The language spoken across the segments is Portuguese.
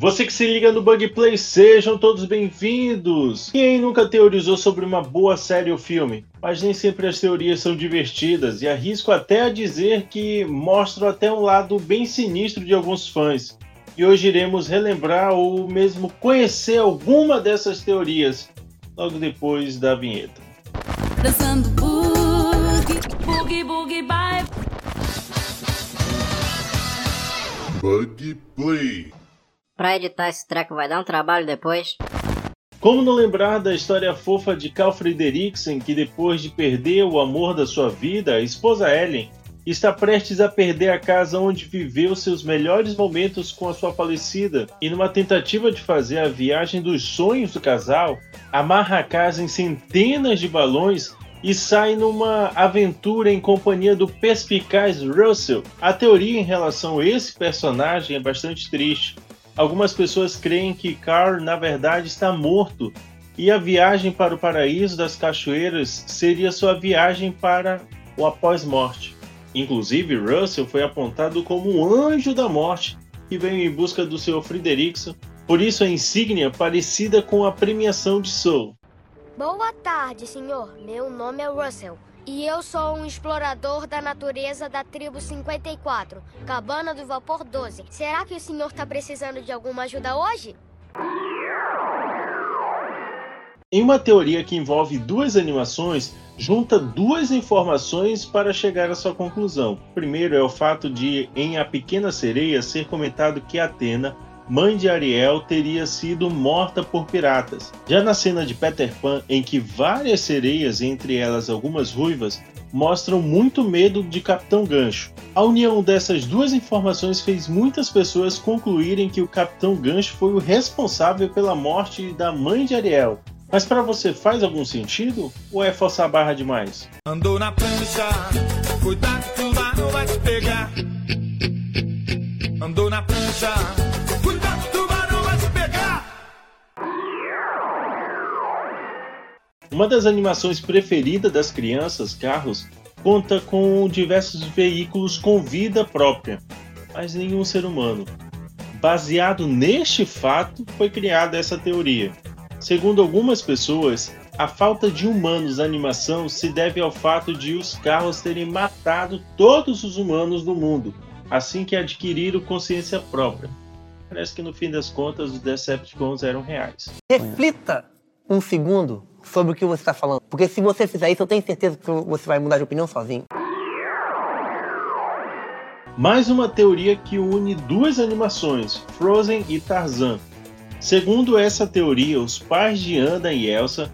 Você que se liga no Bug Play, sejam todos bem-vindos! Quem nunca teorizou sobre uma boa série ou filme? Mas nem sempre as teorias são divertidas e arrisco até a dizer que mostram até um lado bem sinistro de alguns fãs. E hoje iremos relembrar ou mesmo conhecer alguma dessas teorias logo depois da vinheta. Dançando boogie, boogie, boogie, bye. Bug Play. Pra editar esse treco vai dar um trabalho depois. Como não lembrar da história fofa de Carl Frederiksen, que depois de perder o amor da sua vida, a esposa Ellen, está prestes a perder a casa onde viveu seus melhores momentos com a sua falecida, e numa tentativa de fazer a viagem dos sonhos do casal, amarra a casa em centenas de balões e sai numa aventura em companhia do perspicaz Russell. A teoria em relação a esse personagem é bastante triste. Algumas pessoas creem que Carl na verdade está morto e a viagem para o paraíso das cachoeiras seria sua viagem para o após-morte. Inclusive, Russell foi apontado como um anjo da morte que veio em busca do Sr. Frederickson, por isso a insígnia parecida com a premiação de Soul. Boa tarde, senhor. Meu nome é Russell. E eu sou um explorador da natureza da tribo 54, Cabana do Vapor 12. Será que o senhor está precisando de alguma ajuda hoje? Em uma teoria que envolve duas animações, junta duas informações para chegar à sua conclusão. Primeiro é o fato de, em A Pequena Sereia, ser comentado que Atena mãe de Ariel, teria sido morta por piratas. Já na cena de Peter Pan, em que várias sereias, entre elas algumas ruivas, mostram muito medo de Capitão Gancho. A união dessas duas informações fez muitas pessoas concluírem que o Capitão Gancho foi o responsável pela morte da mãe de Ariel. Mas para você faz algum sentido ou é forçar a barra demais? Andou na prancha, cuidado que o vai te pegar. Andou na prancha, Uma das animações preferidas das crianças, Carros, conta com diversos veículos com vida própria, mas nenhum ser humano. Baseado neste fato, foi criada essa teoria. Segundo algumas pessoas, a falta de humanos na animação se deve ao fato de os carros terem matado todos os humanos do mundo, assim que adquiriram consciência própria. Parece que no fim das contas os Decepticons eram reais. Reflita um segundo sobre o que você está falando. Porque se você fizer isso, eu tenho certeza que você vai mudar de opinião sozinho. Mais uma teoria que une duas animações, Frozen e Tarzan. Segundo essa teoria, os pais de Anna e Elsa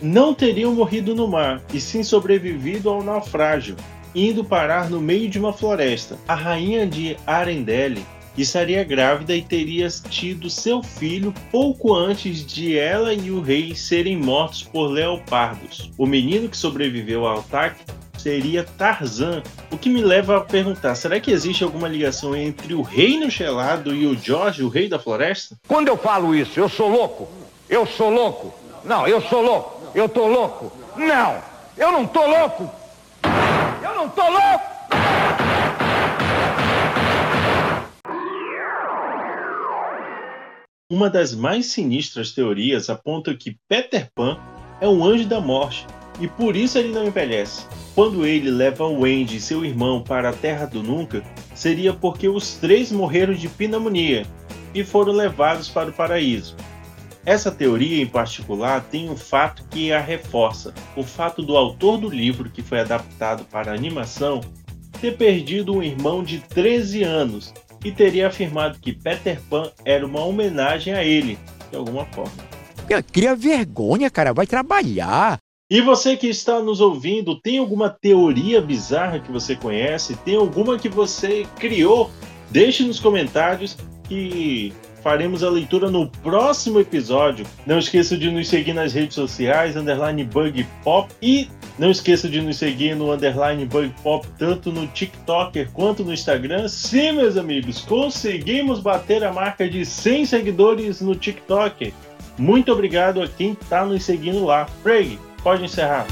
não teriam morrido no mar, e sim sobrevivido ao naufrágio, indo parar no meio de uma floresta. A rainha de Arendelle estaria grávida e teria tido seu filho pouco antes de ela e o rei serem mortos por leopardos. O menino que sobreviveu ao ataque seria Tarzan, o que me leva a perguntar: será que existe alguma ligação entre o reino gelado e o George, o rei da floresta? Quando eu falo isso, eu sou louco? Eu sou louco? Não, eu sou louco. Eu tô louco? Não, eu não tô louco. Eu não tô louco. Uma das mais sinistras teorias aponta que Peter Pan é um anjo da morte e por isso ele não envelhece. Quando ele leva Wendy e seu irmão para a Terra do Nunca, seria porque os três morreram de pneumonia e foram levados para o paraíso. Essa teoria em particular tem um fato que a reforça: o fato do autor do livro que foi adaptado para animação ter perdido um irmão de 13 anos e teria afirmado que Peter Pan era uma homenagem a ele, de alguma forma. Cria vergonha, cara, vai trabalhar. E você que está nos ouvindo, tem alguma teoria bizarra que você conhece? Tem alguma que você criou? Deixe nos comentários que faremos a leitura no próximo episódio. Não esqueça de nos seguir nas redes sociais, underline bug pop. E não esqueça de nos seguir no underline bug pop, tanto no TikTok quanto no Instagram. Sim, meus amigos, conseguimos bater a marca de 100 seguidores no TikTok. Muito obrigado a quem está nos seguindo lá. Craig, pode encerrar.